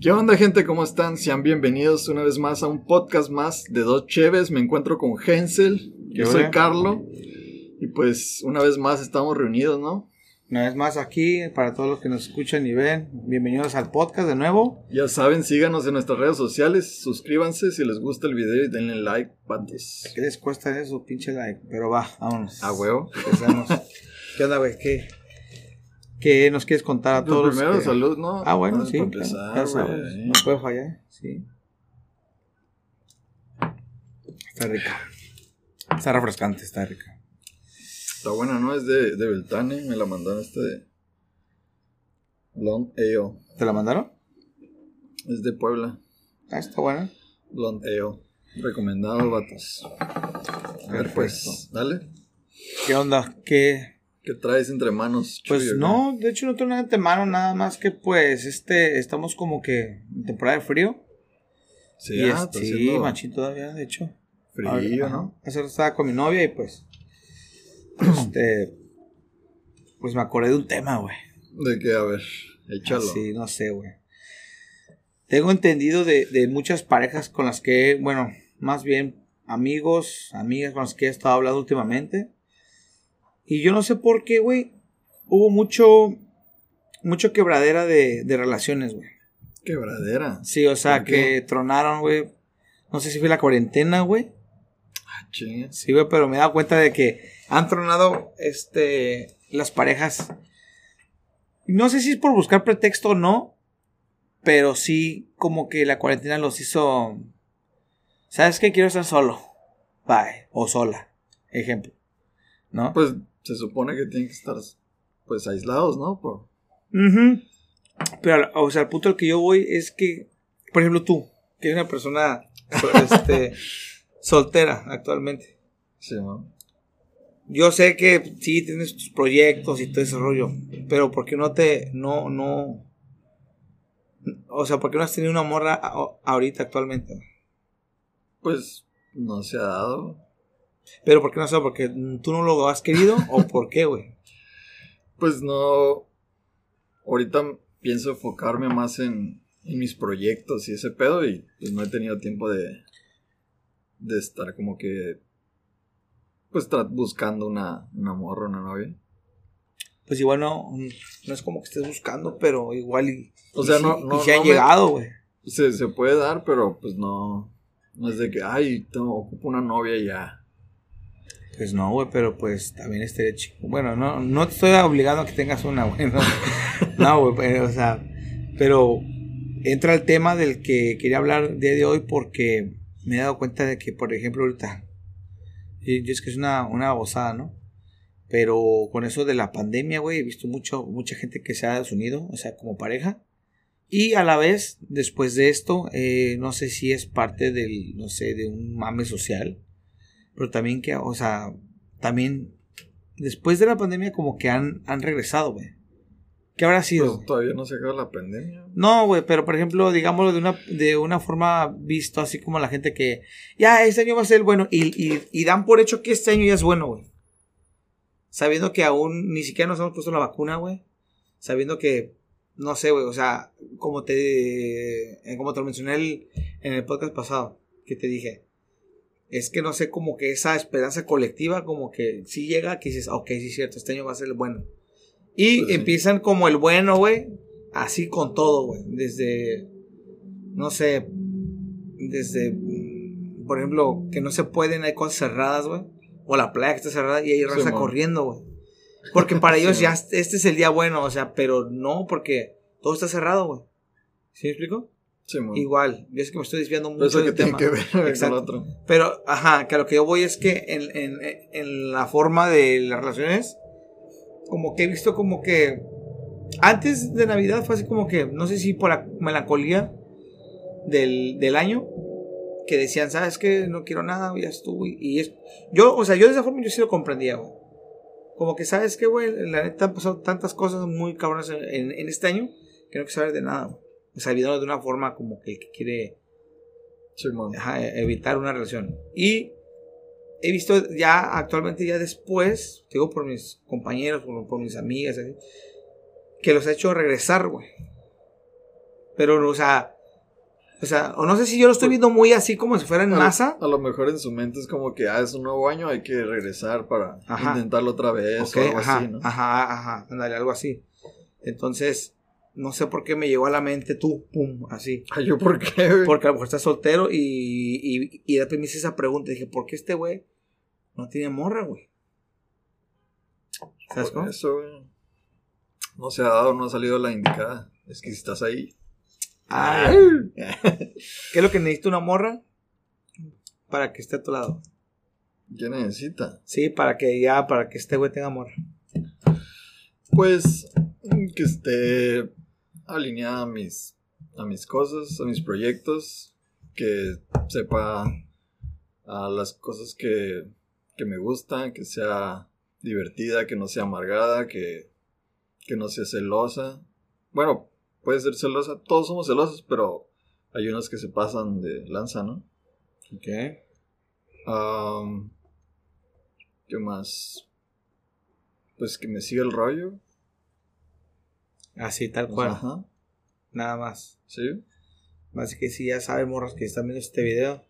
¿Qué onda gente? ¿Cómo están? Sean bienvenidos una vez más a un podcast más de Dos Cheves. Me encuentro con Hensel, yo soy? Carlo. Y pues una vez más estamos reunidos, ¿no? Una vez más aquí, para todos los que nos escuchan y ven, bienvenidos al podcast de nuevo. Ya saben, síganos en nuestras redes sociales, suscríbanse si les gusta el video y denle like, patos. ¿Qué les cuesta eso, pinche like? Pero va, vámonos. A huevo. Empezamos. ¿Qué onda, güey? ¿Qué, ¿Qué nos quieres contar a todos? primero, que- salud, ¿no? Ah, bueno, Para sí. empezar, claro, ya sabes, güey. no puede fallar, sí. Está rica. Está refrescante, está rica. Está buena, ¿no? Es de, de Beltane, me la mandaron este de Blonde Ale. ¿Te la mandaron? Es de Puebla. Ah, está buena. Blonde Ale. Recomendado, vatos. A ver, pues, dale. ¿Qué onda? ¿Qué, ¿Qué traes entre manos? Pues no, de hecho no tengo nada de mano, nada más que pues este, estamos como que en temporada de frío. Sí, y ah, sí, machín todavía, de hecho. frío, Ahora, ¿no? Hace rato estaba con mi novia y pues, este, pues me acordé de un tema, güey. De que, a ver, échalo. Sí, no sé, güey. Tengo entendido de, de muchas parejas con las que, bueno, más bien amigos, amigas con las que he estado hablando últimamente. Y yo no sé por qué, güey, hubo mucho, mucho quebradera de, de relaciones, güey. Quebradera. Sí, o sea, que tronaron, güey. No sé si fue la cuarentena, güey. Ah. Sí, güey, pero me he dado cuenta de que han tronado, este, las parejas. No sé si es por buscar pretexto o no, pero sí como que la cuarentena los hizo... ¿Sabes qué? Quiero estar solo. Bye. O sola. Ejemplo. ¿No? Pues se supone que tienen que estar, pues, aislados, ¿no? Por... Pero, o sea, el punto al que yo voy es que, por ejemplo, tú, que eres una persona este, soltera actualmente. Sí, ¿no? Yo sé que sí tienes tus proyectos y todo ese rollo, pero ¿por qué no te, no, no, o sea, ¿por qué no has tenido una morra ahorita actualmente? Pues no se ha dado. Pero ¿por qué no sé? ¿Porque tú no lo has querido o por qué, güey? Pues no. Ahorita pienso enfocarme más en, en mis proyectos y ese pedo y pues no he tenido tiempo de, de estar como que, pues buscando una, una morra, una novia. Pues igual no, no es como que estés buscando, pero igual y, O y sea, no- y no- no me- llegado, güey. Se, se puede dar, pero pues no. No es de que, ay, tengo, ocupo una novia y ya. Pues no, güey, pero pues también este chico. Bueno, no, no te estoy obligando a que tengas una, güey. No, güey, pero, o sea, pero entra el tema del que quería hablar día de hoy porque me he dado cuenta de que, por ejemplo, ahorita, y yo es que es una, una babosada, ¿no? Pero con eso de la pandemia, güey, he visto mucho, mucha gente que se ha desunido, o sea, como pareja. Y a la vez, después de esto, eh, no sé si es parte del, no sé, de un mame social. Pero también que, o sea, también después de la pandemia como que han, han regresado, güey. ¿Qué habrá sido? Pues todavía no se acaba la pandemia. No, güey, pero por ejemplo, digámoslo de una, de una forma visto así como la gente que, ya, este año va a ser el bueno, y, y, y dan por hecho que este año ya es bueno, güey. Sabiendo que aún ni siquiera nos hemos puesto la vacuna, güey. Sabiendo que, no sé, güey, o sea, como te, eh, como te lo mencioné el- en el podcast pasado, que te dije, es que no sé, como que esa esperanza colectiva, como que si llega, que dices, ok, sí es cierto, este año va a ser el bueno. Y Pues sí. empiezan como el bueno, güey, así con todo, güey. Desde, no sé, desde, mm, por ejemplo, que no se pueden, hay cosas cerradas, güey. O la playa que está cerrada y hay raza corriendo, güey. Porque para ellos Sí, ya este es el día bueno, o sea, pero no, porque todo está cerrado, güey. ¿Sí me explico? Sí. Igual, yo sé que me estoy desviando mucho eso que del tiene tema. que ver con Exacto. el otro. Pero, ajá, que a lo que yo voy es que en, en- en la forma de las relaciones, como que he visto como que antes de Navidad fue así como que, no sé si por la melancolía del, del año, que decían, ¿sabes qué? No quiero nada, ya estuvo. Y, es, yo, o sea, yo de esa forma yo sí lo comprendía, güey. Como que, ¿sabes qué, güey? La neta han pasado tantas cosas muy cabronas en, en- en este año que no quiero saber de nada, güey. Viéndolo de una forma como que que quiere Sí, ajá, e- evitar una relación. Y he visto ya actualmente, ya después, digo por mis compañeros, por, por mis amigas, así, que los ha hecho regresar, güey. Pero, o sea, o sea, o no sé si yo lo estoy viendo muy así como si fuera en A- masa. A, lo mejor en su mente es como que, ah, es un nuevo año, hay que regresar para Ajá. intentarlo otra vez Ok, o algo ajá, así, ¿no? ajá, ajá, ándale, algo así. Entonces, no sé por qué me llegó a la mente tú, pum, así. Ay, ¿yo por qué, güey? Porque a lo mejor estás soltero y, y, y después me hice esa pregunta. Dije, ¿por qué este güey no tiene morra, güey? ¿Sabes cómo? eso, güey. No se ha dado, no ha salido la indicada. Es que si estás ahí. Ah, ¿Qué es lo que necesita una morra? Para que esté a tu lado. ¿Qué necesita? Sí, para que ya, para que este güey tenga morra. Pues que esté alineada a mis, a mis cosas, a mis proyectos, que sepa a las cosas que, que me gustan, que sea divertida, que no sea amargada, que, que no sea celosa. Bueno, puede ser celosa, todos somos celosos, pero hay unos que se pasan de lanza, ¿no? Ok. ¿Qué más? Pues que me siga el rollo. Así, tal cual. Ajá, Nada más. sí. Así que si ya saben, morras, que están viendo este video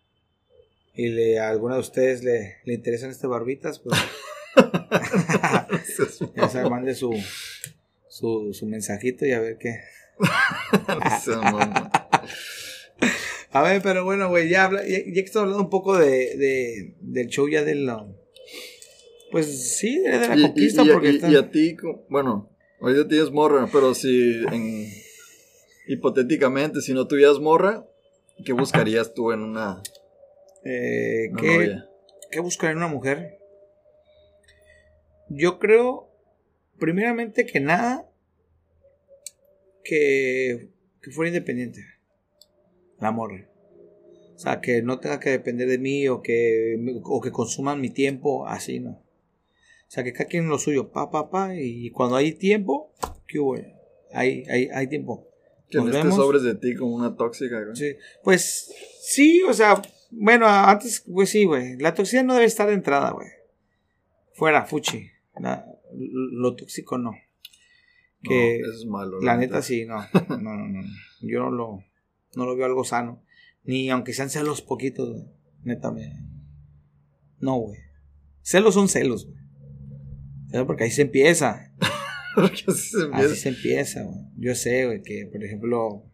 y le, a alguna de ustedes le, le interesan este barbitas, pues ya saben, mande su, su, su mensajito y a ver qué. A ver, pero bueno, güey, ya, habla- ya, ya que estamos hablando un poco de, de- del show ya del... Pues sí, de la Y, conquista, y- porque y- está- y a ti, bueno, ahorita tienes morra, pero si en, hipotéticamente, si no tuvieras morra, ¿qué buscarías tú en una, eh, una ¿qué, novia? ¿Qué buscar en una mujer? Yo creo, primeramente que nada, que, que fuera independiente. La morra. O sea, que no tenga que depender de mí o que, o que consuman mi tiempo, así, ¿no? O sea, que cada quien lo suyo, pa, pa, pa, y cuando hay tiempo, ¿qué hubo? Hay, hay, hay tiempo. Que no estés sobres de ti como una tóxica, güey. Sí, pues sí, o sea, bueno, antes, pues sí, güey. La toxicidad no debe estar de entrada, güey. Fuera, fuchi. La- lo tóxico no. Que No, eso es malo. la neta sí, no. No, no, no. Yo no lo, no lo veo algo sano. Ni aunque sean celos poquitos, güey. Neta, me. No, güey. Celos son celos, güey. ¿Sabes? Porque ahí se empieza. Porque así se empieza. Así se empieza, güey. Yo sé, güey, que por ejemplo,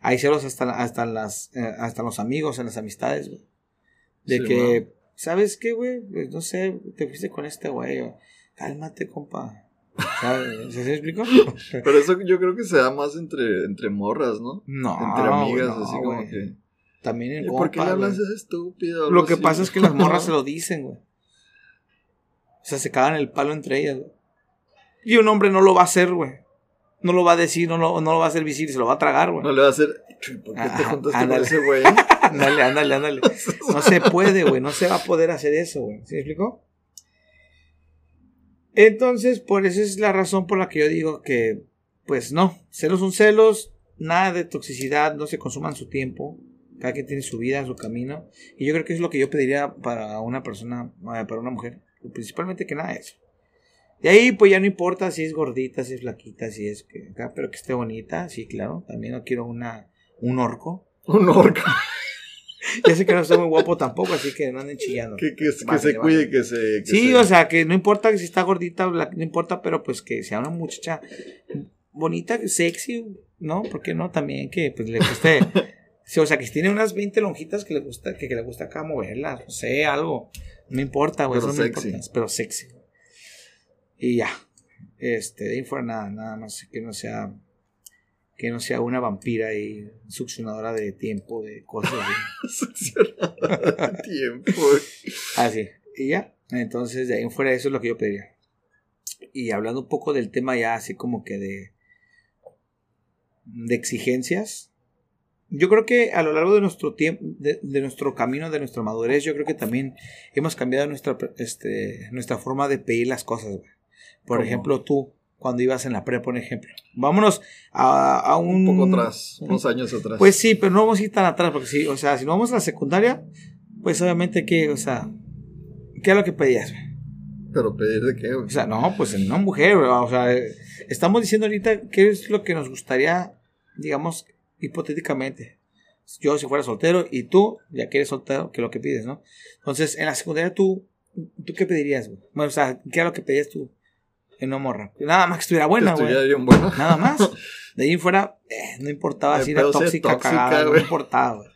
hay celos hasta, hasta, las, eh, hasta los amigos, en las amistades, güey. De Sí, que, ¿sabes qué, güey? Pues, no sé, te fuiste con este güey. Cálmate, compa. ¿Sabes? ¿Se explicó? Pero eso yo creo que se da más entre, entre morras, ¿no? No, entre amigas, no, así como que. También en "Eh, ¿Por qué le hablas estúpido? Lo que así. pasa es que las morras se lo dicen, güey. O sea, se cagan el palo entre ellas, güey. Y un hombre no lo va a hacer, güey. No lo va a decir, no lo, no lo va a hacer visible, se lo va a tragar, güey. No le va a hacer. "Chuy, ¿Por qué te juntaste con ese güey? Ándale, ándale, ándale. No se puede, güey. No se va a poder hacer eso, güey. ¿Sí me explicó? Entonces, por eso es la razón por la que yo digo que, pues no, celos son celos, nada de toxicidad, no se consuman su tiempo, cada quien tiene su vida, su camino, y yo creo que es lo que yo pediría para una persona, eh, para una mujer, principalmente que nada de eso. De ahí, pues ya no importa si es gordita, si es flaquita, si es que, acá, pero que esté bonita, sí, claro, también no quiero una, un orco. Un orca. Ya sé que no estoy muy guapo tampoco, así que no anden chillando. Que, que, se vale. cuide, que se. que Sí, se- o sea, que no importa si está gordita no importa, pero pues que sea una muchacha bonita, sexy, ¿no? ¿Por qué no? También que pues le guste. sí, o sea, que tiene unas 20 lonjitas que le gusta, que, que le gusta acá moverlas, no sé, algo. No importa, güey, Pero eso no importa, pero sexy. Y ya. Este, de ahí fuera nada, nada más que no sea que no sea una vampira y succionadora de tiempo, de cosas así. Succionadora de tiempo. Así. Y ya. Entonces, de ahí fuera, eso es lo que yo pediría. Y hablando un poco del tema ya así como que de, de exigencias. Yo creo que a lo largo de nuestro tiempo, de, de nuestro camino, de nuestra madurez, yo creo que también hemos cambiado nuestra, este, nuestra forma de pedir las cosas. güey. Por ¿Cómo? ejemplo, tú, cuando ibas en la prepa, por ejemplo. Vámonos a, a un... Un poco atrás, unos años atrás. Pues sí, pero no vamos a ir tan atrás, porque sí, o sea, si no vamos a la secundaria, pues obviamente que, o sea, ¿qué es lo que pedías? güey? Pero pedir de qué, güey. O sea, no, pues en una mujer, güey, o sea, eh, estamos diciendo ahorita qué es lo que nos gustaría, digamos, hipotéticamente, yo si fuera soltero y tú, ya que eres soltero, que es lo que pides, ¿no? Entonces, en la secundaria tú, ¿tú qué pedirías, güey? Bueno, o sea, ¿qué era lo que pedías tú en una morra? Nada más que estuviera buena, güey. bueno. Nada más. De ahí fuera, eh, no importaba si era tóxica, tóxica, cagada, no importaba, güey.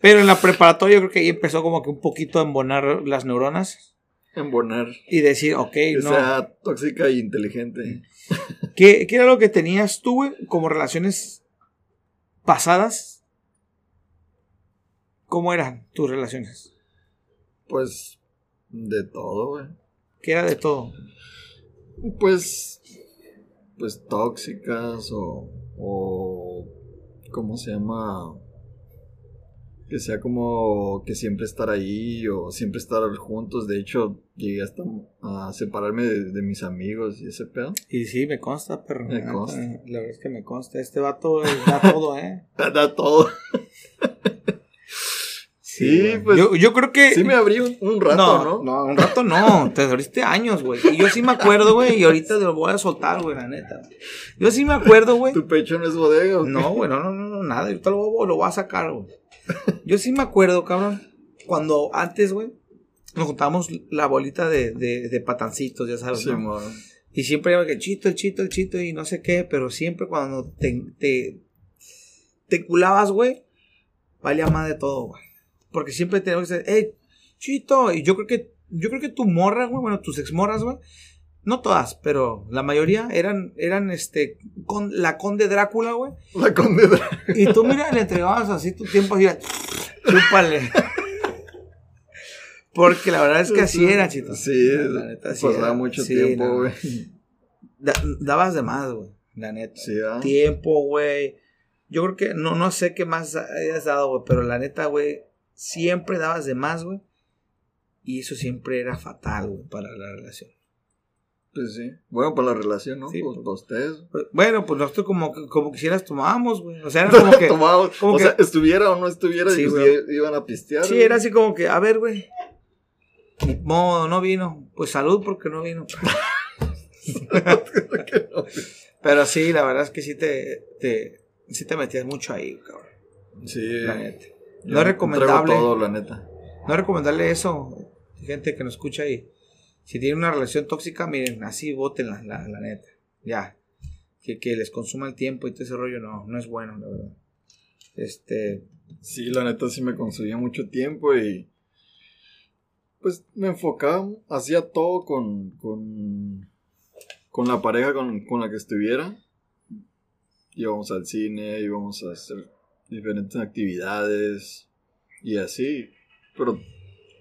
Pero en la preparatoria yo creo que ahí empezó como que un poquito a embonar las neuronas Embonar. y decir, ok, Que no. sea tóxica e inteligente. ¿Qué, qué era lo que tenías tú, güey, como relaciones pasadas? ¿Cómo eran tus relaciones? Pues, de todo, güey. ¿Qué era de todo? Pues, pues tóxicas o, o, ¿cómo se llama? Que sea como que siempre estar ahí o siempre estar juntos. De hecho, llegué hasta a separarme de, de mis amigos y ese pedo. Y sí, me consta, perro. Me La consta. La verdad es que me consta. Este vato eh, da todo, ¿eh? Da todo. Sí, pues, Yo, yo creo que... Sí me abrí un, un rato, no, ¿no? no, un rato no. Te abriste años, güey. Y yo sí me acuerdo, güey. Y ahorita lo voy a soltar, güey, la neta. Yo sí me acuerdo, güey. ¿Tu pecho no es bodega? No, güey, no, no, no, nada. Ahorita lo, voy- lo voy a sacar, güey. Yo sí me acuerdo, cabrón. Cuando antes, güey, nos juntábamos la bolita de, de, de patancitos, ya sabes, Sí, ¿no? Y siempre era que chito, el chito, el chito y no sé qué, pero siempre cuando te, te, te culabas, güey, valía más de todo, güey. Porque siempre teníamos que decir, hey, chito. Y yo creo que, yo creo que tu morra, güey, bueno, tus exmorras, güey, no todas, pero la mayoría eran, eran, este, con, la conde Drácula, güey. La conde Dra- Y tú, mira, le entregabas así tu tiempo, así, chúpale. Porque la verdad es que así era, chito. Sí, la neta, así pasaba era. mucho Sí, tiempo, güey. Da- dabas de más, güey. La neta. Sí. Tiempo, güey. Yo creo que no, no sé qué más hayas dado, güey. Pero la neta, güey. Siempre dabas de más, güey. Y eso siempre era fatal, güey, para la relación. Pues sí. Bueno, para la relación, ¿no? Sí, pues pues. para ustedes. Pues, Bueno, pues nosotros como, como quisieras tomábamos, güey. O sea, era como que. Como o que- sea, estuviera o no estuviera, Sí, y pues, iban a pistear. Sí, güey. era así como que, a ver, güey. Modo, no vino. Pues salud porque no vino. Pero sí, la verdad es que sí te, te, sí te metías mucho ahí, cabrón. Sí. La neta. yo No es recomendable. todo, la neta. No es recomendable eso, gente que nos escucha y si tienen una relación tóxica, miren, así votenla, la, la neta. Ya. Que, que les consuma el tiempo y todo ese rollo, no, no es bueno, la verdad. Este, Sí, la neta sí me consumía mucho tiempo y. Pues me enfocaba, hacía todo con. con. con la pareja con, con la que estuviera. Íbamos al cine, íbamos a hacer diferentes actividades y así. Pero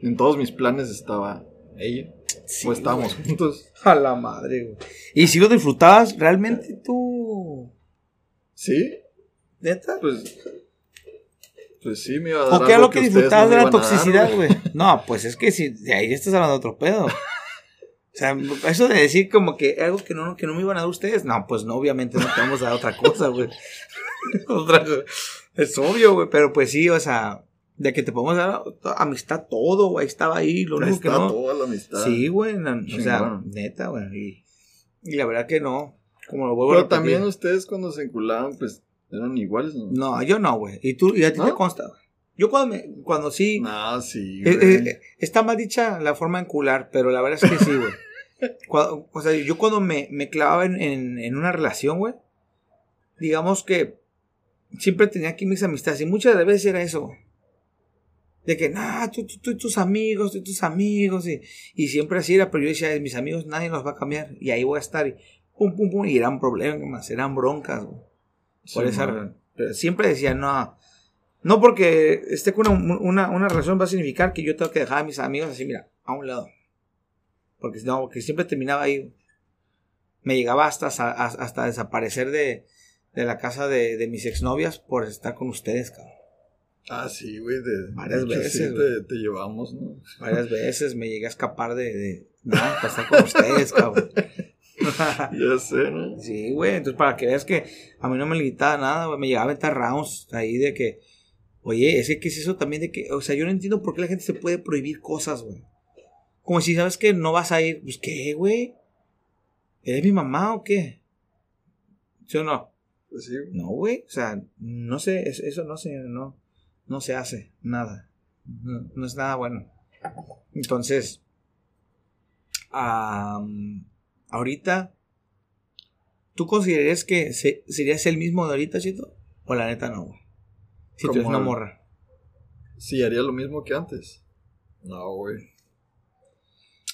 en todos mis planes estaba ella. Sí, o estábamos juntos. A la madre, güey. Y si lo disfrutabas, realmente tú. Sí, ¿Neta? pues. Pues sí, me iba a dar ¿O qué lo que ustedes disfrutabas no de la dar, toxicidad, güey? No, pues es que si de ahí estás hablando de otro pedo. O sea, eso de decir como que algo que no, que no me iban a dar ustedes, no, pues no, obviamente no te vamos a dar otra cosa, güey. Otra cosa. Es obvio, güey, pero pues sí, o sea, de que te podemos dar amistad todo, güey, estaba ahí, lo único que no. toda la amistad. Sí, güey, o sea, neta, güey. Y, y la verdad que no, como lo vuelvo Pero también ustedes cuando se enculaban, pues eran iguales, ¿no? No, yo no, güey. Y tú, y a ti te consta, güey. Yo cuando me, cuando sí, No, sí. Eh, güey. eh, eh, está mal dicha la forma de encular, pero la verdad es que sí, güey. Cuando- o sea, yo cuando me, me clavaba en, en- en una relación, güey, digamos que siempre tenía aquí mis amistades y muchas de las veces era eso, güey. De que, nah, tú, tú, tú y tus amigos, tú y tus amigos, y, y siempre así era, pero yo decía, mis amigos nadie los va a cambiar, y ahí voy a estar, y pum, pum, pum, y eran problemas, eran broncas, güey. Por Sí, esa pero siempre decía, no, no porque esté con una, una, una relación va a significar que yo tengo que dejar a mis amigos así, mira, a un lado. Porque no, porque siempre terminaba ahí. Me llegaba hasta, hasta, hasta desaparecer de, de la casa de, de mis exnovias por estar con ustedes, cabrón. Ah, sí, güey. De, Varias veces, te, te llevamos, ¿no? Varias veces me llegué a escapar de, de nada, para estar con ustedes, cabrón. Ya sé, ¿no? Sí, güey. Entonces, para que veas que a mí no me limitaba nada, güey. Me llegaba a aventar rounds ahí de que, oye, ese que es eso también de que, o sea, yo no entiendo por qué la gente se puede prohibir cosas, güey. Como si sabes que no vas a ir, pues, ¿qué, güey? ¿Eres mi mamá o qué? ¿Sí o no? Pues sí. No, güey. O sea, no sé, es- eso no se, no, no se hace, nada. No, no es nada bueno. Entonces, am, ahorita, ¿tú considerarías que se- serías el mismo de ahorita, Chito? O la neta no, güey. Si tú eres una morra. Sí, haría lo mismo que antes. No, güey.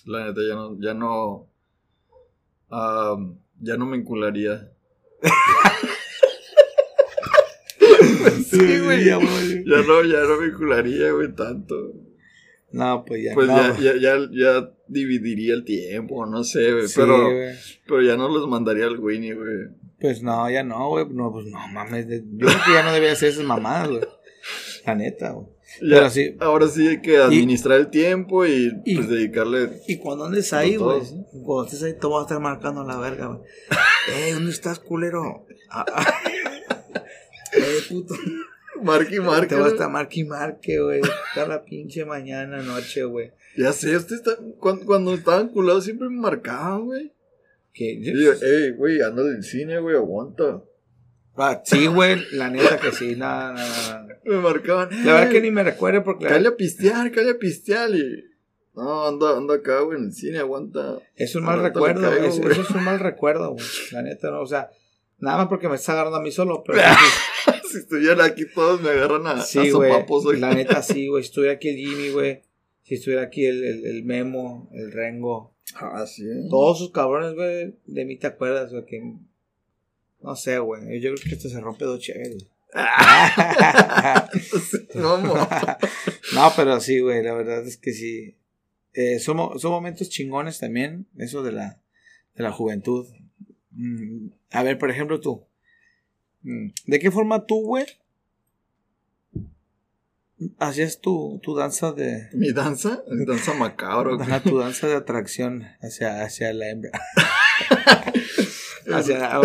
La neta, ya no, ya no. ya no me encularía. sí, güey. Ya, no, ya no me encularía, güey, tanto. No, pues ya. Pues no, ya, ya, ya, ya dividiría el tiempo, no sé, güey. Sí, pero, pero ya no los mandaría al Winnie, güey. Pues no, ya no, güey. No, pues no mames. Yo creo que ya no debería hacer esas mamadas, güey. La neta, güey. Pero sí. Ahora sí hay que administrar el tiempo y, y- pues dedicarle. Y cuando andes ahí, güey. Cuando estés ahí, te voy a estar marcando la verga, güey. ¡Ey, ¿dónde estás, culero? Ah, ah. ¡Eh, puto! Marque y marque. Te voy a ¿no? estar marque y marque, güey. Hasta la pinche mañana, noche, güey. Ya sé, usted está. Cuando, cuando estaban culados siempre me marcaban, güey. Que yo, ey, güey, anda del cine, güey, aguanta. Ah, sí, güey, la neta que sí, nada, nada, nada. Me marcaban. La verdad "Ey, que ni me recuerdo porque Cállate a pistear, cállate a pistear. Y. No, anda, anda acá, güey, en el cine, aguanta. es un mal recuerdo, caigo, es- eso es un mal recuerdo, güey. La neta, no, o sea, nada más porque me está agarrando a mí solo, pero si estuvieran aquí todos me agarran a, sí, a güey. güey. La neta sí, güey. Si estuviera aquí el Jimmy, güey. Si estuviera aquí el, el, el Memo, el Rengo. Ah, sí. Todos sus cabrones, güey, de mí te acuerdas, güey, que... No sé, güey. Yo creo que esto se rompe dos chéveres, güey. no, pero sí, güey, la verdad es que sí. Eh, son, son momentos chingones también, eso de la, de la juventud. Mm, a ver, por ejemplo, tú. Mm, ¿De qué forma tú, güey, hacías tu, tu danza de... Mi danza, mi danza macabro. Ajá, tu danza de atracción hacia, hacia la hembra? hacia... oh,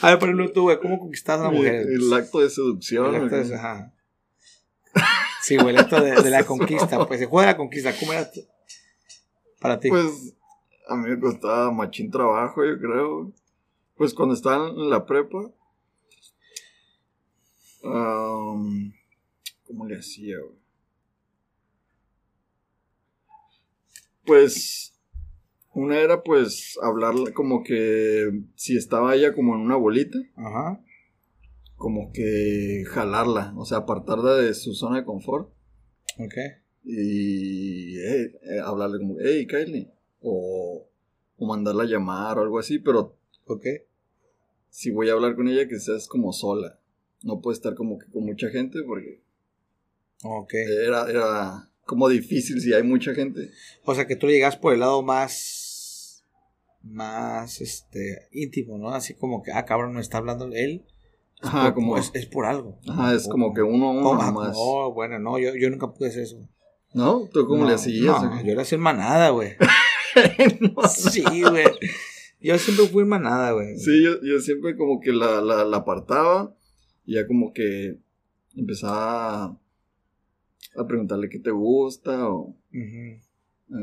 A ver, por ejemplo, tú, güey, ¿cómo conquistas a una mujer? El acto de seducción. El acto de- ajá. Sí, güey, el acto de, de la conquista, pues el juego de la conquista, ¿cómo era para ti? Pues a mí me costaba machín trabajo, yo creo. Pues cuando estaba en la prepa. am, ¿Cómo le hacía, güey? Pues una era pues hablarle como que si estaba ella como en una bolita, Ajá. como que jalarla, o sea, apartarla de su zona de confort. Ok. y eh, eh, hablarle como, hey, Kylie, o, o mandarla a llamar o algo así, pero Ok. si voy a hablar con ella, que seas como sola. No puede estar como que con mucha gente porque Ok. era, era como difícil si hay mucha gente. O sea que tú llegas por el lado más. Más este íntimo, ¿no? Así como que, ah, cabrón, no está hablando él. Es Ajá, por- como- es, es por algo. Ajá, es como que uno a uno Oh, nomás. No, bueno, no, yo, yo nunca pude hacer eso. ¿No? ¿Tú cómo No, le hacías? No, yo era así en manada, güey. Sí, güey. Yo siempre fui manada, güey. Sí, yo, yo siempre como que la, la, la apartaba y ya como que empezaba a, a preguntarle qué te gusta o eh,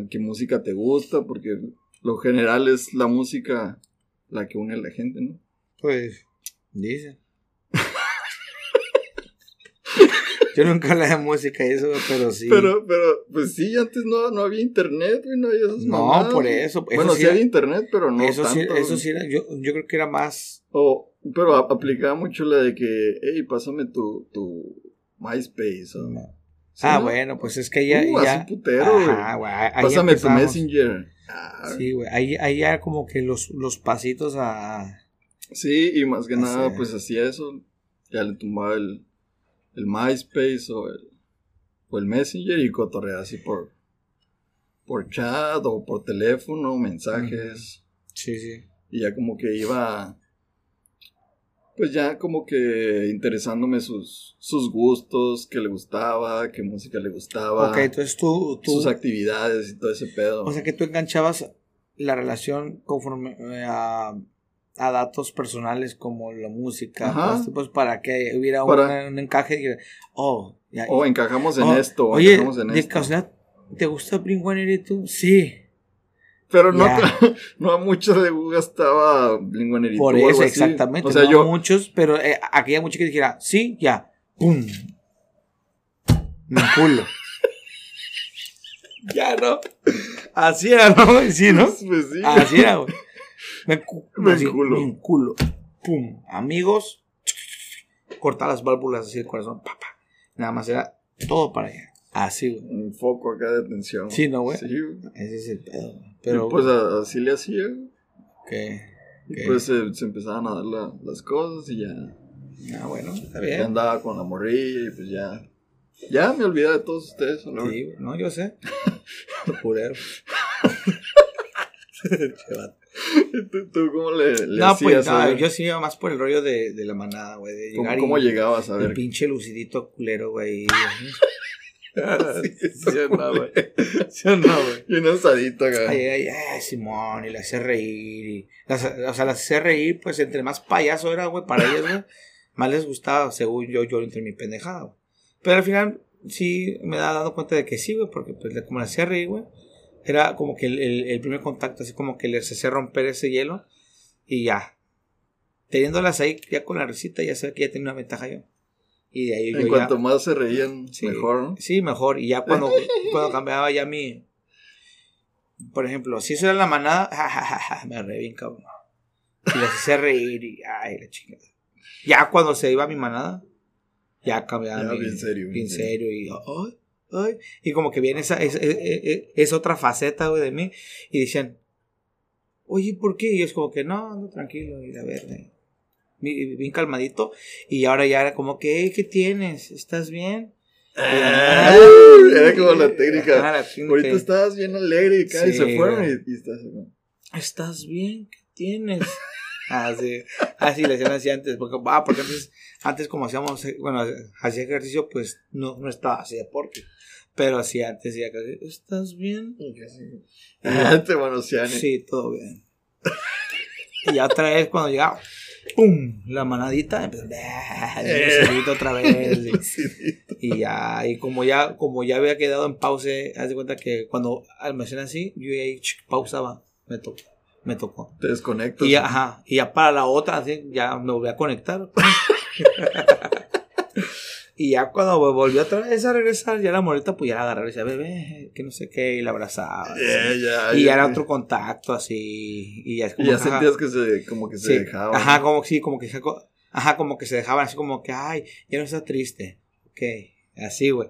qué música te gusta, porque lo general es la música la que une a la gente, ¿no? Pues, dice. Yo nunca hablé de música y eso, pero sí. Pero, pero, pues sí, antes no, no había internet, güey, no había esas No, mamadas, por eso, eso Bueno, sí era- había internet, pero no eso sí, eso güey. sí era, yo, yo creo que era más. O, pero aplicaba mucho la de que, hey, pásame tu, tu MySpace, o... ¿Sí, ah, no? bueno, pues es que ya. Uh, ya putero, güey. Ajá, güey. ahí Pásame tu. Messenger. Ah, Sí, güey. Ahí, ahí ya como que los, los pasitos a. Sí, y más que nada, es. pues hacía eso. Ya le tumbaba el, el MySpace o el, o el Messenger y cotorreaba así por, por chat o por teléfono, mensajes. Sí, sí. Y ya como que iba, pues ya como que interesándome sus, sus gustos, qué le gustaba, qué música le gustaba, Ok, entonces tú. tú sus actividades y todo ese pedo. o sea que tú enganchabas la relación conforme eh, a, a datos personales como la música, pues para que hubiera Para- una- un encaje. y, oh, ya, o encajamos en oh, esto, o Oye, encajamos en de esto. casualidad, ¿te gusta Blink-182? Sí. Pero no, Ya. no a muchos de gastaba linguanerito. Por eso, exactamente. O sea, no yo. muchos, pero eh, aquella mucha que dijera, sí, ya, pum. Me culo. ya, ¿no? Así era, ¿no? Sí, ¿no? Pues sí. Así era, güey. Me, Me así, enculo. me enculo. Pum. Amigos. Cortar las válvulas así del corazón. Pa, pa. Nada más era todo para allá. Así, güey. Un foco acá de atención. Sí, ¿no, güey? Sí, güey. Ese es el pedo. Pero Pero, pues así le hacía. que. Y que- pues se, se empezaban a dar la- las cosas y ya, Ah, bueno, está ya bien. andaba con la morrilla y pues ya. Ya me olvidé de todos ustedes. ¿no? Sí, no, yo sé. Purero. Che, vato. ¿Tú, tú cómo le, le no, pues hacías? no, güey? yo sí iba más por el rollo de, de la manada, güey. De ¿Cómo, llegar cómo y, llegabas a el ver? pinche lucidito culero, güey. Sí, Sí o no, güey. Sí o no, güey. Y un asadito acá. Ay, ay, ay, Simón, y la hacía reír. Y las, o sea, las hacía reír, pues entre más payaso era, güey, para ellas, güey, más les gustaba, según yo, yo entre mi pendejada, güey. Pero al final, sí me da dando cuenta de que sí, güey, porque pues como las hacía reír, güey, era como que el, el- el primer contacto, así como que les hacía romper ese hielo y ya. Teniéndolas ahí ya con la risita, ya sabía que ya tenía una ventaja yo. Y de ahí yo En ya- cuanto más se reían, Sí, mejor, ¿no? Sí, mejor. Y ya cuando, cuando cambiaba ya mi. Por ejemplo, si eso era la manada, ja, ja, ja, me reí bien, cabrón. Y les hacía reír y ay, la chingada. Ya cuando se iba mi manada, ya cambiaba. Ya, mi- bien serio, Bien bien serio. Y, ay. Y como que viene esa, es, es, es- es otra faceta, güey, de mí. Y decían, oye, ¿por qué? Y es como que, no, ando tranquilo. Y la verdad. Bien bien calmadito. Y ahora ya era como que, "Hey, ¿qué tienes? ¿Estás bien? Ah, Era como la técnica. Ah, la técnica. Ahorita estabas bien alegre y, y Sí, se fueron güey. y, y estás como, ¿Estás bien? ¿Qué tienes? Así, así le hacían así antes, porque, ah, porque antes, antes como hacíamos, eh, bueno, hacía ejercicio, pues no, no estaba así deporte, pero así antes, ya casi, ¿estás bien? Te manosean. eh. Sí, todo bien. Y ya otra vez cuando llegaba, ¡pum! La manadita, empezó, "Ah, Eh. otra vez. y- Sí, sí. Y ya, y como ya, como ya había quedado en pause, haz de cuenta que cuando almacenan así, yo ahí pausaba, me tocó, me tocó. Te desconectas. Y ya, ¿no? ajá, y ya para la otra, así, ya me volví a conectar. y ya cuando volví otra vez a regresar, ya la morita, pues ya la agarré y decía, bebé, que no sé qué, y la abrazaba. y ya, ya era otro contacto, así, y ya es Y como ya sentías que se, como que se dejaba. Ajá, como sí, como que ajá, como que se dejaban así como que, ay, ya no está triste. Ok, así, güey.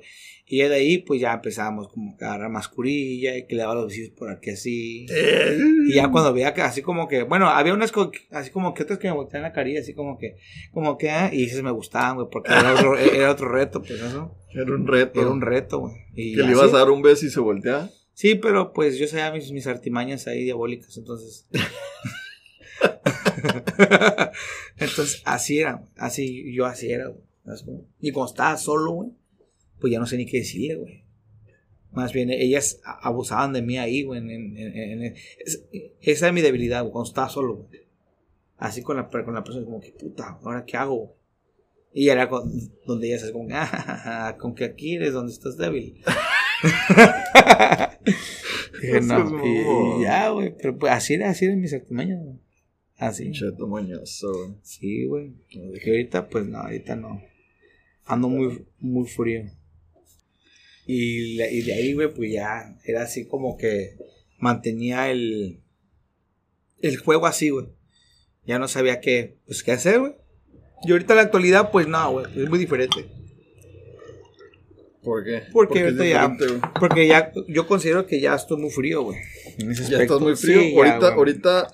Y ya de ahí, pues ya empezábamos como que a agarrar más curilla y que le daba los besitos por aquí así. Eh, Y ya cuando veía que así como que, bueno, había unas co- así como que otras que me volteaban la carilla, así como que, como que, ah, y esas me gustaban, güey, porque era otro, era otro reto, pues eso. Era un reto. Era un reto, güey. Que le así- ibas a dar un beso y se volteaba. Sí, pero pues yo sabía mis, mis artimañas ahí diabólicas, entonces. entonces, así era, así, yo así era, güey. Y cuando estaba solo, güey, pues ya no sé ni qué decirle, güey. Más bien, ellas abusaban de mí ahí, güey. en- en- en- en- es- esa es mi debilidad, güey, cuando estaba solo, güey. Así con la, con la persona, como que, puta, ¿ahora qué hago? güey? Y era con- donde ellas es como, "Ah, con que aquí eres donde estás débil. Dije, no, y, y ya, güey. Pero pues así era, así eran mis artimañas, güey. Así. Cheto mañoso, güey. Sí, güey. Que ahorita, pues no, ahorita no. Ando muy, muy frío. Y, y de ahí, güey, pues ya era así como que mantenía el, el juego así, güey. Ya no sabía qué, pues, qué hacer, güey. Y ahorita en la actualidad, pues no, güey, es muy diferente. ¿Por qué? Porque ahorita ya-. Porque ya, yo considero que ya estoy muy frío, güey. Ya estás muy frío. Sí, ahorita.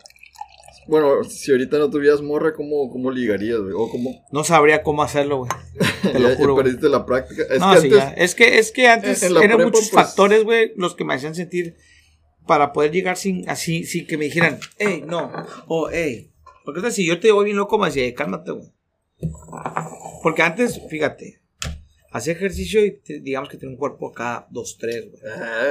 Bueno, si ahorita no tuvieras morra, ¿cómo, cómo ligarías, güey? O cómo. No sabría cómo hacerlo, güey. Te lo juro. perdiste la práctica. Es no, que sí, antes. ya. Es que, es que antes eran prepa, muchos pues- factores, güey, los que me hacían sentir para poder llegar sin, así, sin que me dijeran, hey, no, o hey. Porque si yo te voy bien loco, me decía, cálmate, güey. Porque antes, fíjate, hacía ejercicio y digamos que tenía un cuerpo acá, dos, tres, güey.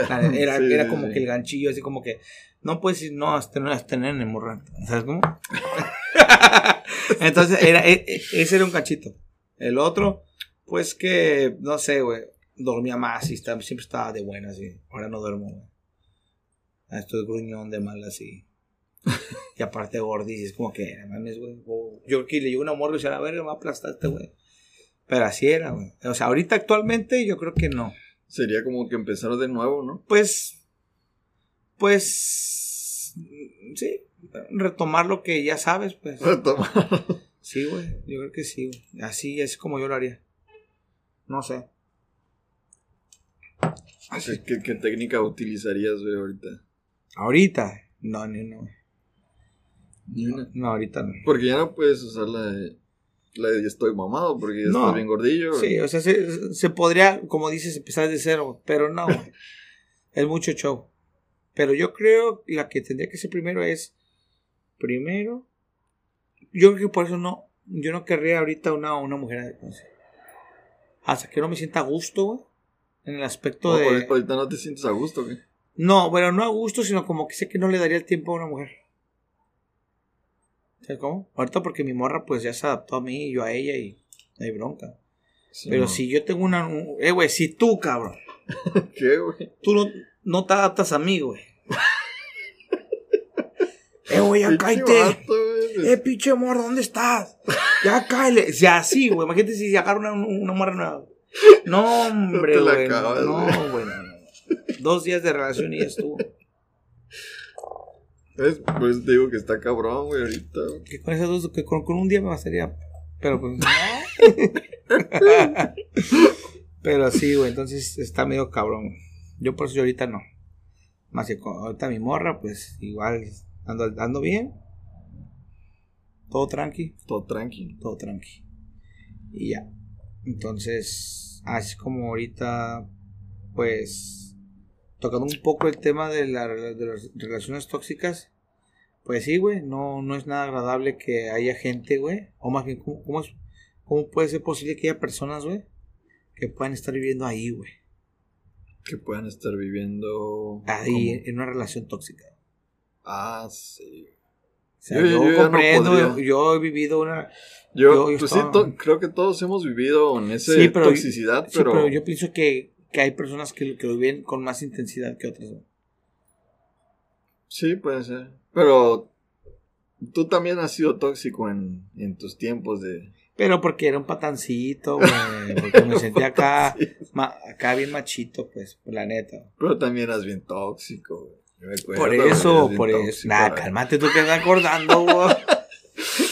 Ah, Era, sí, era como sí. que el ganchillo, así como que, no puedes decir, no, este no tener en morra. ¿Sabes cómo? Entonces, era, e- e- ese era un cachito. El otro, pues que, no sé, güey, dormía más y estaba- siempre estaba de buenas y ahora no duermo, güey. Ah, esto es gruñón de mal así. y aparte gordis, es como que, mames, güey. Yo que le llegó una morra y se la verga, me va a aplastar este güey. Pero así era, güey. O sea, ahorita actualmente yo creo que no. Sería como que empezar de nuevo, ¿no? Pues, pues, sí, retomar lo que ya sabes, pues. Retomar. Sí, güey, yo creo que sí, güey. Así es como yo lo haría. No sé. ¿Qué, qué, qué técnica utilizarías, güey, ahorita? Ahorita, no, ni no. Ni una. No, ahorita no. Porque ya no puedes usar la de, estoy mamado, porque ya No. estás bien gordillo. Sí, o sea, se, se podría, como dices, empezar de cero, pero no, es mucho show. Pero yo creo la que tendría que ser primero es, primero, yo creo que por eso no, yo no querría ahorita una, una mujer así. Hasta que no me sienta a gusto, güey. En el aspecto O- de... ahorita- Ahorita no te sientes a gusto, güey. No, bueno, no a gusto, sino como que sé que no le daría el tiempo a una mujer. ¿Sabes cómo? Ahorita porque mi morra pues ya se adaptó a mí y yo a ella y no hay bronca. Sí, Pero no. si yo tengo una... un- Eh, güey, si tú, cabrón, ¿Qué, güey? tú no, no te adaptas a mí, güey. eh, güey, ya cállate. Eh, pinche morra, ¿dónde estás? Ya cállate. Ya así, güey. Imagínate si se agarra una, una morra nueva. No, hombre, güey. No, güey. no. Dos días de relación y ya estuvo. Eso te digo que está cabrón, güey, ahorita. güey. Que con esos dos, que con, con un día me bastaría. Pero pues. pero sí, güey. Entonces está medio cabrón. Yo por eso yo ahorita no. Más que con, ahorita mi morra, pues igual ando, ando bien. Todo tranqui, Todo tranqui. todo tranqui. Y ya. Entonces, así como ahorita, pues, tocando un poco el tema de, la- de las relaciones tóxicas, pues sí, güey, no, no es nada agradable que haya gente, güey, o más bien, ¿cómo, cómo, es- cómo puede ser posible que haya personas, güey, que puedan estar viviendo ahí, güey, Que puedan estar viviendo. ahí en, en una relación tóxica? Ah, sí. O sea, Yo- yo, yo ya no comprendo, yo he vivido una... Yo, pues sí, estaba- creo que todos hemos vivido en esa Sí, pero- toxicidad, Sí, pero yo pienso que, que hay personas que, que lo viven con más intensidad que otras, sí, puede ser. Pero tú también has sido tóxico en, en tus tiempos de... Pero porque era un patancito, güey. Porque me sentía acá, ma- acá bien machito, pues, la neta. Pero también eras bien tóxico, güey. Por eso, por eso. tóxico, Nah, güey. cálmate tú que estás acordando, güey.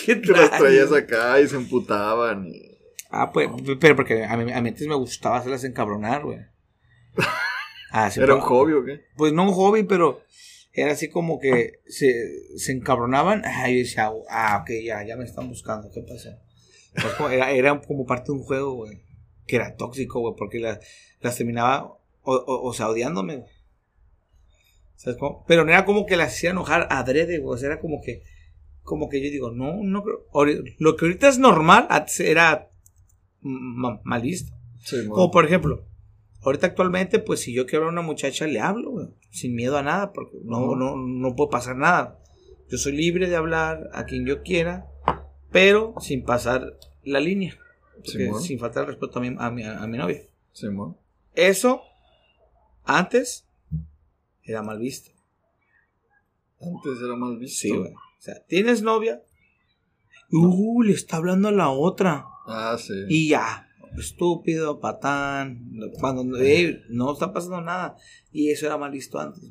¿Qué Que las traías acá y se emputaban. Y... Ah, pues, pero porque a mí, a mí antes me gustaba hacerlas encabronar, güey. Ah, sí, ¿Era un pero- hobby o qué? Pues no un hobby, pero era así como que se, se encabronaban. Ah, yo decía, ah, ok, ya, ya me están buscando, ¿qué pasa? Pues como- era, era como parte de un juego, güey. Que era tóxico, güey, porque la- las terminaba, o, o, o sea, odiándome, güey. ¿Sabes cómo? Pero no era como que las hacía enojar adrede, güey. O sea, era como que, como que yo digo, no, no creo. Lo que ahorita es normal, era ma- malista. Sí, mo- Como por ejemplo, ahorita actualmente, pues si yo quiero a una muchacha, le hablo, güey, sin miedo a nada, porque no, no, no puede pasar nada. Yo soy libre de hablar a quien yo quiera, pero sin pasar la línea, porque sin faltar el respeto a mi, a mi, a mi novia. Eso, antes, era mal visto. Antes era mal visto. Sí, güey. O sea, tienes novia, uh, le está hablando a la otra. Ah, sí. Y ya, estúpido, patán, cuando eh, no está pasando nada. Y eso era mal visto antes.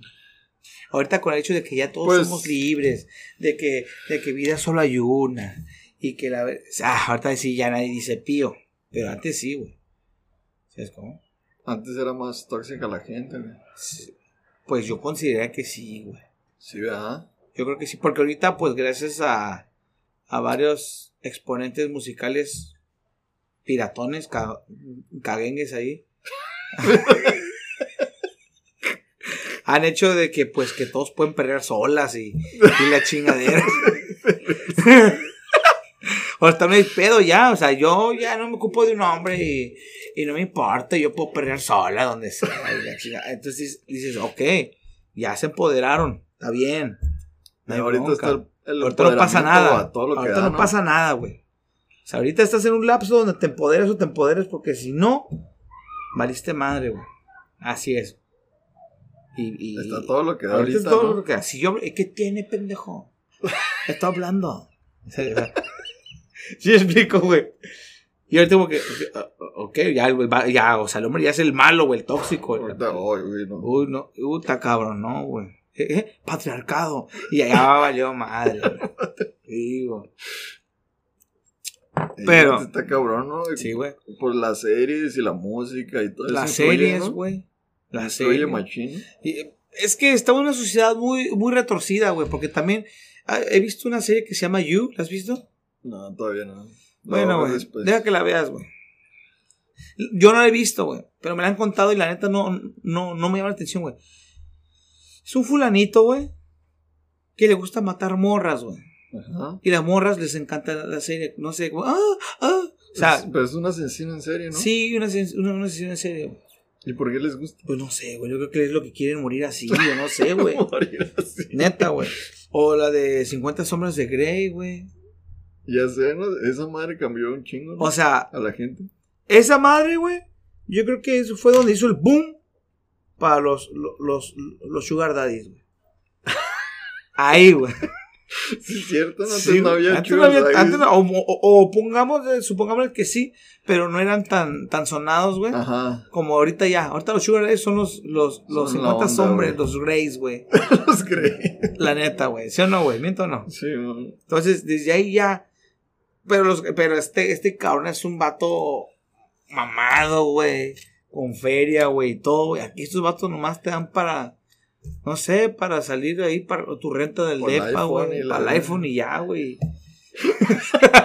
Ahorita con el hecho de que ya todos Pues- somos libres, de que, de que vida solo hay una, y que la... Ah, ahorita sí ya nadie dice pío, pero antes sí, güey. ¿Sabes cómo? Antes era más tóxica la gente, güey. Sí. Pues yo considero que sí, güey. Sí, ¿verdad? Yo creo que sí, porque ahorita, pues gracias a, a varios exponentes musicales piratones, ca- caguengues ahí, han hecho de que, pues, que todos pueden perder solas y, y la chingadera. Ahorita no hay pedo ya, o sea, yo ya no me ocupo de un hombre y, y no me importa, yo puedo perder sola donde sea. la. Entonces dices, ok, ya se empoderaron, está bien. No ahorita está el, el Ahorita no pasa nada. a todo lo que Ahorita da, no, pasa nada, güey. O sea, ahorita estás en un lapso donde te empoderes o te empoderes porque si no, valiste madre, güey. Así es. Y, y Está todo lo que da ahorita ahorita, es todo ¿no? lo que da. Si yo, ¿qué tiene, pendejo? Está hablando. Sí, explico, güey. Y ahorita como que, ok, ya, güey ya, o sea, el hombre ya es el malo, güey, el tóxico. güey. Ahorita, ay, güey, no. Uy, no, puta cabrón, no, güey. Eh, eh, Patriarcado. Y allá valió madre. güey. Güey. Pero- Está cabrón, ¿no? Sí, güey. Por las series y la música y todo Las eso. series, ¿no? güey. Las series. machín. Y, Es que estamos en una sociedad muy, muy retorcida, güey, porque también ah, he visto una serie que se llama You, ¿la has visto? No, todavía no. Bueno, No, güey, deja que la veas, güey. Yo no la he visto, güey, pero me la han contado y la neta no, no, no me llama la atención, güey. Es un fulanito, güey, que le gusta matar morras, güey. Ajá. Y las morras les encanta la, serie, no sé, como, ah, ah. O sea, pero es un asesino en serie, ¿no? sí, una, una sesión en serio. ¿Y por qué les gusta? Pues no sé, güey, yo creo que es lo que quieren morir así, yo no sé, güey. Morir así. Neta, güey. O la de 50 sombras de Grey, güey. Ya sé, ¿no? Esa madre cambió un chingo, ¿no? O sea, a la gente. esa madre, güey, yo creo que eso fue donde hizo el boom para los, los, los, los sugar daddies, güey. Ahí, güey. Sí, es cierto, ¿no? Antes Sí, no había antes no sugar había- antes no- o, o- o pongamos, eh, supongamos que sí, pero no eran tan, tan sonados, güey. Ajá. Como ahorita ya. Ahorita los sugar daddies son los, los, los Son la 50 onda, sombras, güey. los greys, güey. Los. La neta, güey. ¿Sí o no, güey? ¿Miento o no? Sí, ¿no? Entonces, desde ahí ya. Pero, los, pero este, este cabrón es un vato mamado, güey. Con feria, güey. y Todo, güey. Aquí estos vatos nomás te dan para. No sé, para salir ahí para tu renta del depa, güey. Para el iPhone y ya, güey.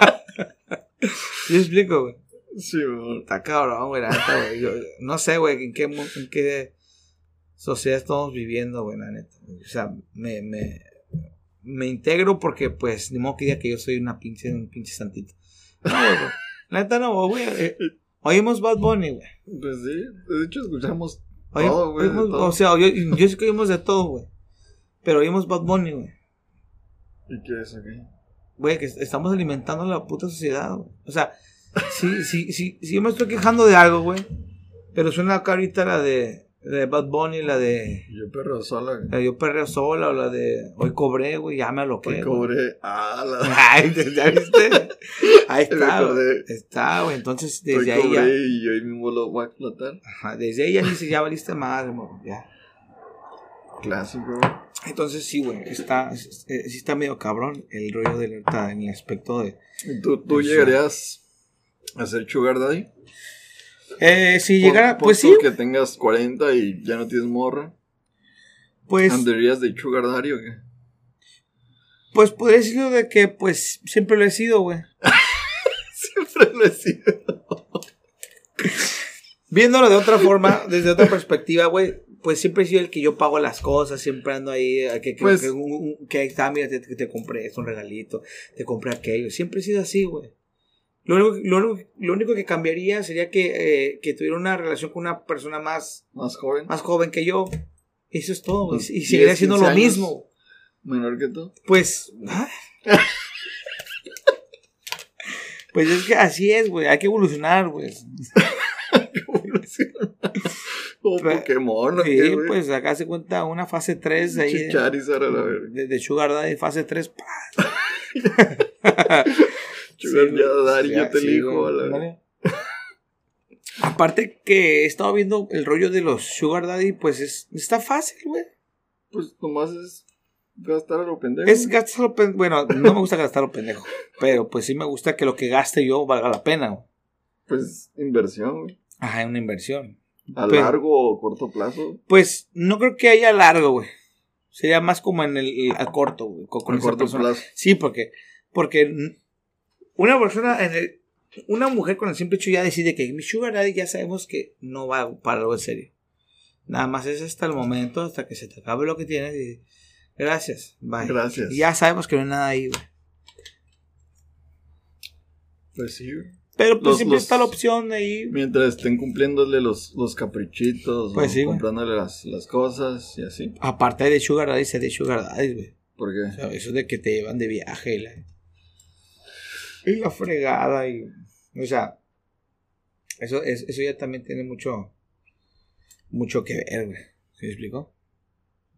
¿Sí explico, güey? Sí, ¿no? Está cabrón, güey. neta, güey. Yo- No sé, güey, en qué, en qué sociedad estamos viviendo, güey, la neta. O sea, me, me, me integro porque, pues, ni modo que diga que yo soy una pinche, un pinche santito. No, güey, güey. La neta no, güey. eh, oímos Bad Bunny, güey. Pues sí, de hecho escuchamos todo, güey. O sea, yo, yo sé que oímos de todo, güey. Pero oímos Bad Bunny, güey. ¿Y qué es aquí? Güey, que estamos alimentando la puta sociedad, güey. O sea, si, si, si, si yo me estoy quejando de algo, güey. Pero suena acá ahorita la de, de Bad Bunny, la de, Yo perro sola, güey. la Yo Perreo Sola o la de Hoy Cobré, güey, ya me lo Hoy que. cobré. Ah, la. Ay, ¿ya viste? Ahí está, güey. Está, güey. Entonces, Hoy desde ahí cobré ya. y hoy mismo lo voy a explotar. ajá, desde ahí ya dice, ya valiste madre, güey. Ya. Clásico. Entonces, sí, güey. Está, es- es- sí está medio cabrón el rollo de alerta en el aspecto de. ¿Y tú, tú llegarías a ser sugar daddy? Eh, si llegara, pues tú sí. que tengas 40 y ya no tienes morra. Pues. ¿Andarías de sugar daddy o qué? Pues podría decirlo de que, pues, siempre lo he sido, güey. Siempre lo he sido. Viéndolo de otra forma, desde otra perspectiva, güey, pues siempre he sido el que yo pago las cosas, siempre ando ahí, que, que, Pues- que, un- que está, mira, te, te compré esto, un regalito, te compré aquello. Siempre he sido así, güey. Lo único, lo, lo único que cambiaría sería que, eh, que tuviera una relación con una persona más, Más joven. más joven que yo. Eso es todo, güey. Pues, Y 10, seguiría haciendo 15 lo mismo. Menor que tú. Pues. ah. Pues es que así es, güey. Hay que evolucionar, güey. Como Pe- Pokémon, ¿no? Sí, pues acá se cuenta una fase 3 de ahí. De, de Sugar Daddy, fase 3. Yo te sí, elijo. güey, a. Aparte que he estado viendo el rollo de los Sugar Daddy, pues es, está fácil, güey. Pues nomás es gastar a lo pendejo. Es gastarlo pendejo. Bueno, no me gusta gastarlo pendejo. Pero pues sí me gusta que lo que gaste yo valga la pena, güey. Pues inversión, güey. Ajá, una inversión. A Pero- largo o corto plazo. Pues no creo que haya largo, güey. Sería más como en el a corto, güey. Con, con A corto persona. plazo. Sí, porque, porque una persona, en el- una mujer con el simple hecho ya decide que mi sugar daddy ya sabemos que no va para algo en serio. Nada más es hasta el momento, hasta que se te acabe lo que tienes y gracias, bye. Gracias. Y ya sabemos que no hay nada ahí, güey. Pues sí. Pero pues Los- siempre los- está la opción de ahí. Mientras estén cumpliéndole los, los caprichitos. Pues o sí, güey. comprándole las, las cosas y así. Aparte de sugar daddy, se de sugar daddy, güey. Porque O sea, eso de que te llevan de viaje la, y la fregada y o sea eso es- eso ya también tiene mucho mucho que ver güey ¿se me explicó?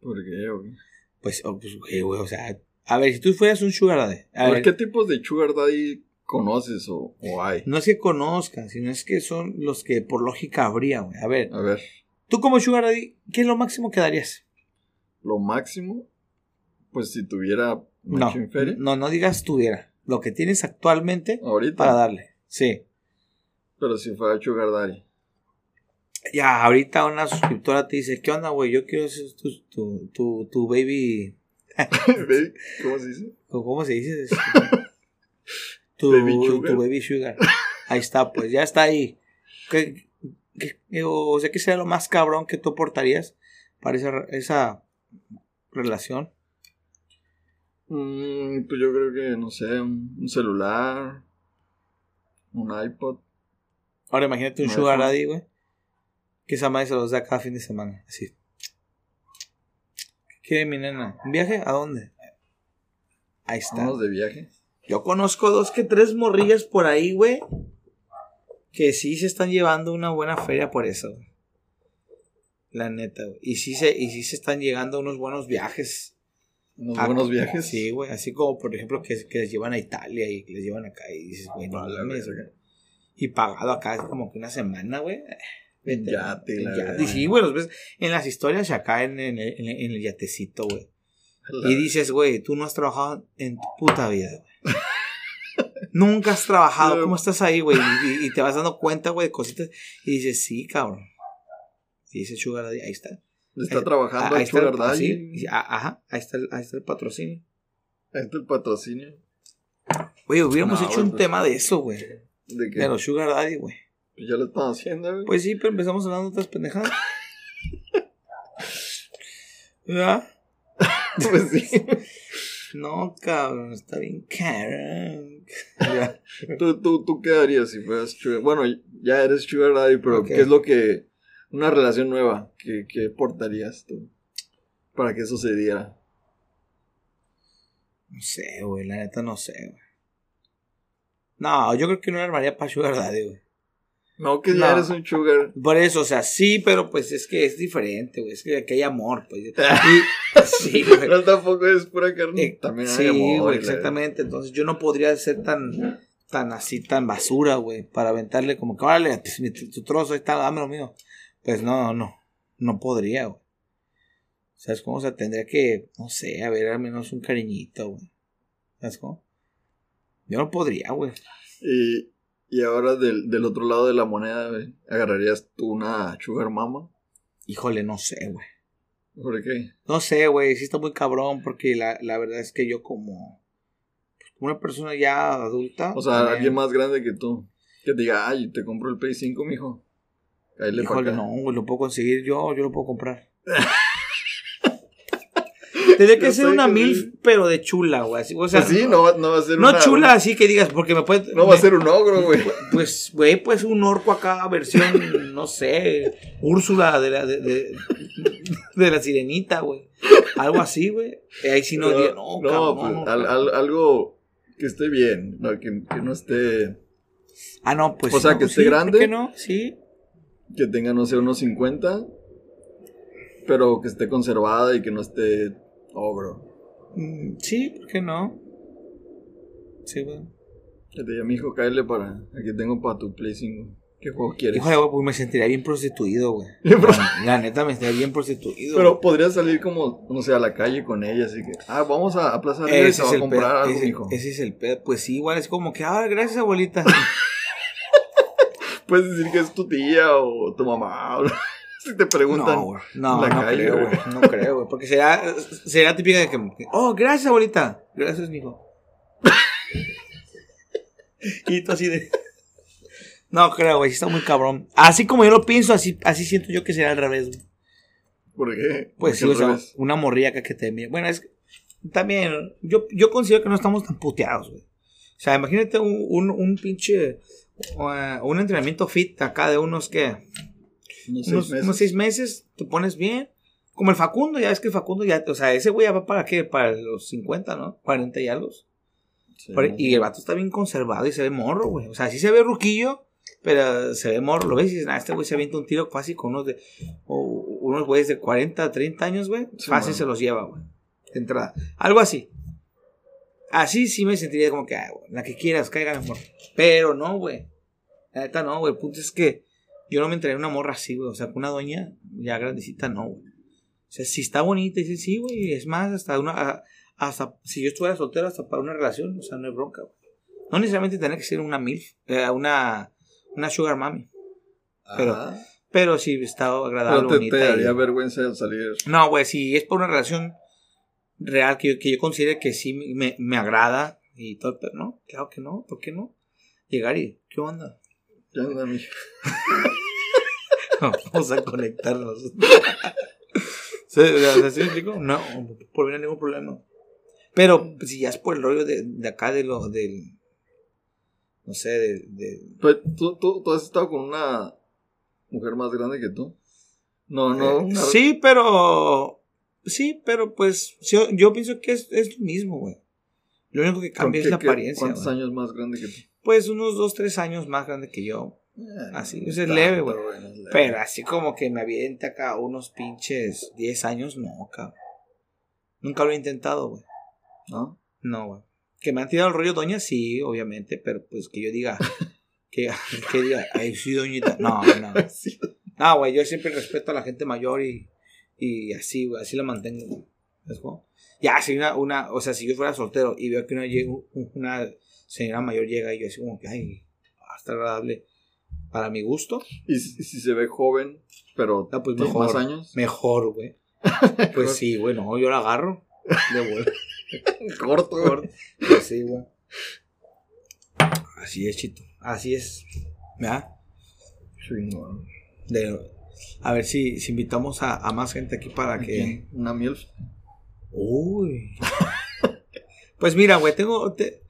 ¿Por qué, güey? Pues, oh, pues, güey, güey, o sea, a ver, si tú fueras un sugar daddy, a ¿Por ver, qué tipos de sugar daddy conoces o, o hay? no es que conozcan, sino es que son los que por lógica habría, güey. A ver, A ver, tú como sugar daddy, ¿qué es lo máximo que darías? lo máximo, pues si tuviera No, no, no digas tuviera. Lo que tienes actualmente ahorita, para darle. Sí. pero si fuera sugar daddy. Ya, ahorita una suscriptora te dice, ¿qué onda, güey? Yo quiero ser tu, tu, tu, tu baby... ¿Cómo se dice? ¿Cómo se dice? tu, Baby sugar. tu baby sugar. Ahí está, pues ya está ahí. ¿Qué, qué- o sea, ¿qué sería lo más cabrón que tú aportarías para esa, esa relación? Mm, pues yo creo que, no sé, un, un celular, un iPod. Ahora imagínate un No, sugar daddy, güey. Que esa madre se los da cada fin de semana. Así. ¿Qué quiere mi nena? ¿Un viaje? ¿A dónde? Ahí está. Vamos de viaje. Yo conozco dos que tres morrillas por ahí, güey. Que sí se están llevando una buena feria por eso, güey. La neta, güey. Y sí se, y sí se están llegando unos buenos viajes. Unos Ah, buenos viajes. Sí, güey. Así como, por ejemplo, que, que les llevan a Italia y que les llevan acá. Y dices, güey, no Vale, mames. Y pagado acá es como que una semana, güey. Vete, Yate, la yate. sí, güey, los ves en las historias acá en, en, el- en en el yatecito, güey. Y dices, güey, tú no has trabajado en tu puta vida, güey. Nunca has trabajado. ¿cómo estás ahí, güey? Y, y te vas dando cuenta, güey, de cositas. Y dices, sí, cabrón. Y dice Sugar ahí está. Está Eh, trabajando ahí está sí, a- ajá, ahí está, el, ahí está el patrocinio. Ahí está el patrocinio. Güey, hubiéramos No, hecho un pues. tema de eso, güey. De que De los Sugar Daddy, güey. pues ya lo están haciendo, güey. Pues sí, pero empezamos hablando de otras pendejadas. ¿Verdad? Pues sí. No, cabrón, está bien caro. Ya. ¿Tú, tú, ¿Tú qué harías si fueras sugar? Bueno, ya eres sugar daddy, pero. ¿qué es lo que... Una relación nueva, ¿qué, qué aportarías tú para que eso se diera? No sé, güey, la neta no sé, güey. No, yo creo que no le armaría para Sugar Daddy, güey. No, que ya eres un sugar. Por eso, o sea, sí, pero pues es que es diferente, güey. Es que aquí hay amor, pues. Y, sí, güey. Pero tampoco es pura carne. Eh, También hay sí, amor, güey, y la- exactamente. Entonces yo no podría ser tan, tan así, tan basura, güey, para aventarle como que, órale, pues, tu trozo, ahí está, dámelo mío. Pues no, no, no podría, güey. ¿Sabes cómo? O sea, tendría que, no sé, a ver, al menos un cariñito, güey. ¿Sabes cómo? Yo no podría, güey. Y, y ahora del, del otro lado de la moneda, güey, ¿agarrarías tú una sugar mama? Híjole, no sé, güey. ¿Por qué? No sé, güey, sí está muy cabrón porque la, la verdad es que yo como, pues, como una persona ya adulta. O sea, también- alguien más grande que tú. Que te diga, ay, te compro el Play 5, mijo. Híjole, no, güey, lo puedo conseguir yo, yo lo puedo comprar. Tendría que Yo ser una que MILF, sí. pero de chula, güey. así, O sea, Pues sí, no, va- no va a ser no una- chula así que digas, porque me puede. No va a ser un ogro, güey. Pues, güey, pues un orco acá, versión, no sé, Úrsula de la, de, de, de la sirenita, güey. Algo así, güey. Ahí sí no, diría, no, no, cabrón, pues, no, al- al- algo que esté bien, que, que no esté, Ah, no, pues. O sea, no, que esté sí, ¿por grande. qué no? Sí. Que tenga, no sé, unos 50, pero que esté conservada y que no esté ogro. Mm, Sí, ¿por qué no? Sí, güey. Que te diga, mijo, cállale para, aquí tengo para tu Play 5. ¿Qué juego quieres? Híjole, güey, pues me sentiría bien prostituido, güey. La, la neta me sentiría bien prostituido. Pero güey. podrías salir como, no sé, a la calle con ella, así que, ah, vamos a, a Plaza ese te es va a comprar pedo. algo, Ese, mijo. ese es el pedo. Pues sí, igual es como que, ah, gracias, abuelita. Puedes decir que es tu tía o tu mamá, o si te preguntan. No, güey. No, la no calle, creo, güey. No creo, güey. Porque será, será típica de que, oh, gracias, abuelita. Gracias, mijo. y tú así de. No creo, güey. Está muy cabrón. Así como yo lo pienso, así, así siento yo que será al revés, güey. ¿Por qué? Pues sí, o sea, una morrilla acá que te mira. Bueno, es que también, yo, yo considero que no estamos tan puteados, güey. O sea, imagínate un, un, un pinche, uh, un entrenamiento fit acá de unos que, Unos unos, seis meses, te pones bien. Como el Facundo, ya es que el Facundo ya, o sea, ese güey ya va para qué, para los 50, ¿no? 40 y algo. Sí. Y el vato está bien conservado y se ve morro, güey. O sea, sí se ve ruquillo, pero se ve morro. Lo ves y dices, este güey se avienta un tiro fácil con unos de. O unos güeyes de 40, 30 años, güey, fácil se los lleva, güey. De entrada. Algo así. Así sí me sentiría como que, ah, la que quieras, caiga amor. Pero no, güey. La neta no, güey. El punto es que yo no me entraría en una morra así, güey. O sea, con una doña ya grandecita, no, güey. O sea, si está bonita, dice sí, güey. Es más, hasta una. Hasta si yo estuviera soltero, hasta para una relación, o sea, no hay bronca, güey. No necesariamente tener que ser una MILF, eh, una, una Sugar Mami. Pero- Ah, Pero sí está agradable, pero te, bonita. te y- vergüenza salir. No, güey, si es por una relación real que yo, que yo considere que sí me, me agrada y todo, pero no, claro que no, ¿por qué no? Llegar y, ¿qué onda? ¿Qué onda, mija? Vamos a conectarnos. ¿Sí, o sea, ¿sí me explico? No, por mí no hay ningún problema. Pero si ya es por el rollo de, de acá de lo del. No sé, de. de- Pues, ¿tú, tú, tú has estado con una mujer más grande que tú. No, no. Eh, sí, pero. Sí, pero pues. Yo, yo pienso que es, es lo mismo, güey. Lo único que ¿con cambia es la apariencia. ¿Cuántos güey. años más grande que tú? Pues unos dos, tres años más grande que yo. Así, es leve, güey. Pero así como que me aviente acá unos pinches 10 años, no, cabrón. Nunca lo he intentado, güey. ¿No? No, güey. Que me han tirado el rollo doña, sí, obviamente, pero pues que yo diga, que, que diga, ay, sí, doñita. No, no. No, güey, yo siempre respeto a la gente mayor y, y así, güey, así la mantengo. Ya, si una, una, o sea, si yo fuera soltero y veo que una, llega- una señora mayor llega y yo así como que, ay, está agradable. Para mi gusto, Y, si se ve joven, pero Ah, pues mejor. más años. mejor, güey. Pues sí, güey, no, yo la agarro. De vuelta. Corto, güey. Pues sí, güey. Así es, chito. Así es. ¿Verdad? Chingón. De- a ver si, si invitamos a, a más gente aquí para que. Una MILF. Uy. Pues mira, güey, tengo, te-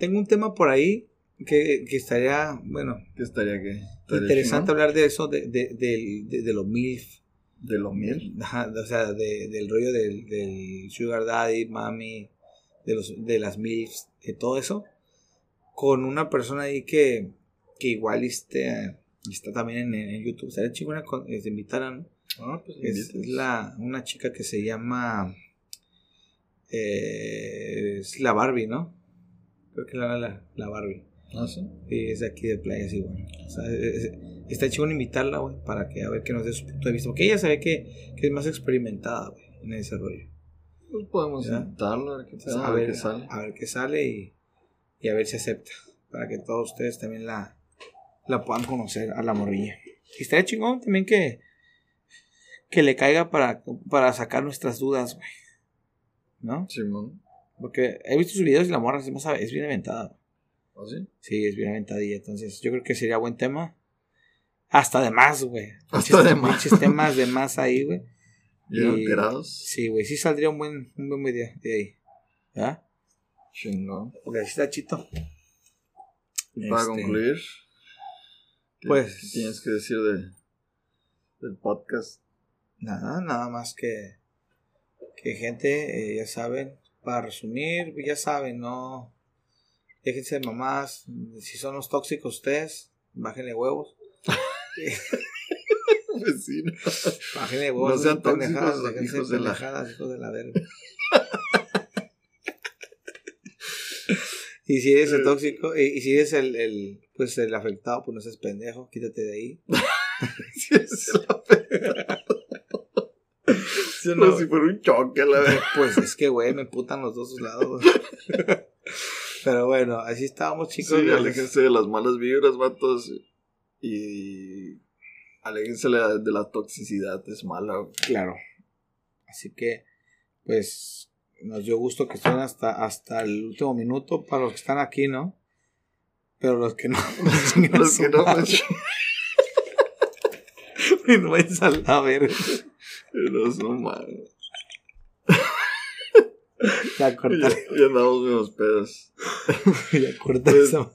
tengo un tema por ahí que, que estaría, bueno, ¿Qué estaría que? estaría interesante hablar de eso, de, de, de, de los MILF. De los MILF. Ajá, o sea, de- del rollo del, del Sugar Daddy, Mami, de, los, de las MILFs, de todo eso, con una persona ahí que, que igual este, está también en, en YouTube. Sería chingona con- eh, se invitaran. Ah, pues Es, es la, una chica que se llama. eh, es la Barbie, ¿no? Creo que la, la, la Barbie. Ah, sí. Y es de aquí de Playas igual. O sea, es- es- está chingón invitarla, güey, para que a ver que nos dé su punto de vista. Porque ella se ve que, que es más experimentada, güey, en ese rollo. Pues podemos ¿Ya? intentarlo, a ver qué, Entonces, pasa, a, ver, qué sale. a ver qué sale y, y a ver si acepta. Para que todos ustedes también la, la puedan conocer a la morrilla. Y estaría chingón también que, que le caiga para, para sacar nuestras dudas, güey. ¿No? Simón. Porque he visto sus videos y la morra es, más- es bien aventada. ¿Ah, sí? Sí, es bien aventadilla. Entonces, yo creo que sería buen tema. Hasta de más, güey. Hasta de más. temas de más ahí, güey. ¿Bien Y- enterados? Sí, güey. Sí saldría un buen, un buen video de ahí. ¿verdad? Chingón. Porque así está chito. Para Este, concluir, ¿qué, pues- qué tienes que decir de, del podcast? Nada, nada más que, que gente, eh, ya saben, para resumir, ya saben, no. Déjense de mamás. Si son los tóxicos ustedes, bájenle huevos. Vecino. Bájenle huevos. No sean tóxicos, déjense hijos de la- hijos de la verga. y si eres el tóxico, y, y si eres el, el, pues el afectado, pues no seas pendejo, quítate de ahí. Sí, es la pena. Sí, Como si fuera un choque, la verdad. Pues es que, güey, me putan los dos lados. Pero bueno, así estábamos, chicos. Sí, aléjense de las malas vibras, vatos. Y aléjense de la, toxicidad, es mala. Claro. Así que, pues, nos dio gusto que estén hasta, hasta el último minuto para los que están aquí, ¿no? Pero los que no, Los que no, pues, no vayan a la verga. No son malos. Ya Ya, cortale, ya andamos unos pedos. ya corta Pues, esa.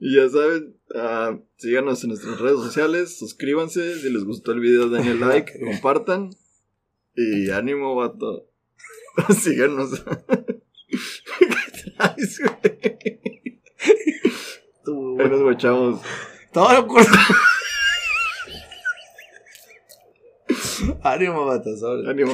Y ya saben, ah, síganos en nuestras redes sociales, suscríbanse, si les gustó el video denle like, compartan y ánimo, vato. síganos. ¿Qué traes, güey? Tú, buenos guachamos. Todo lo corta. Ánimo, Batasol. Ánimo.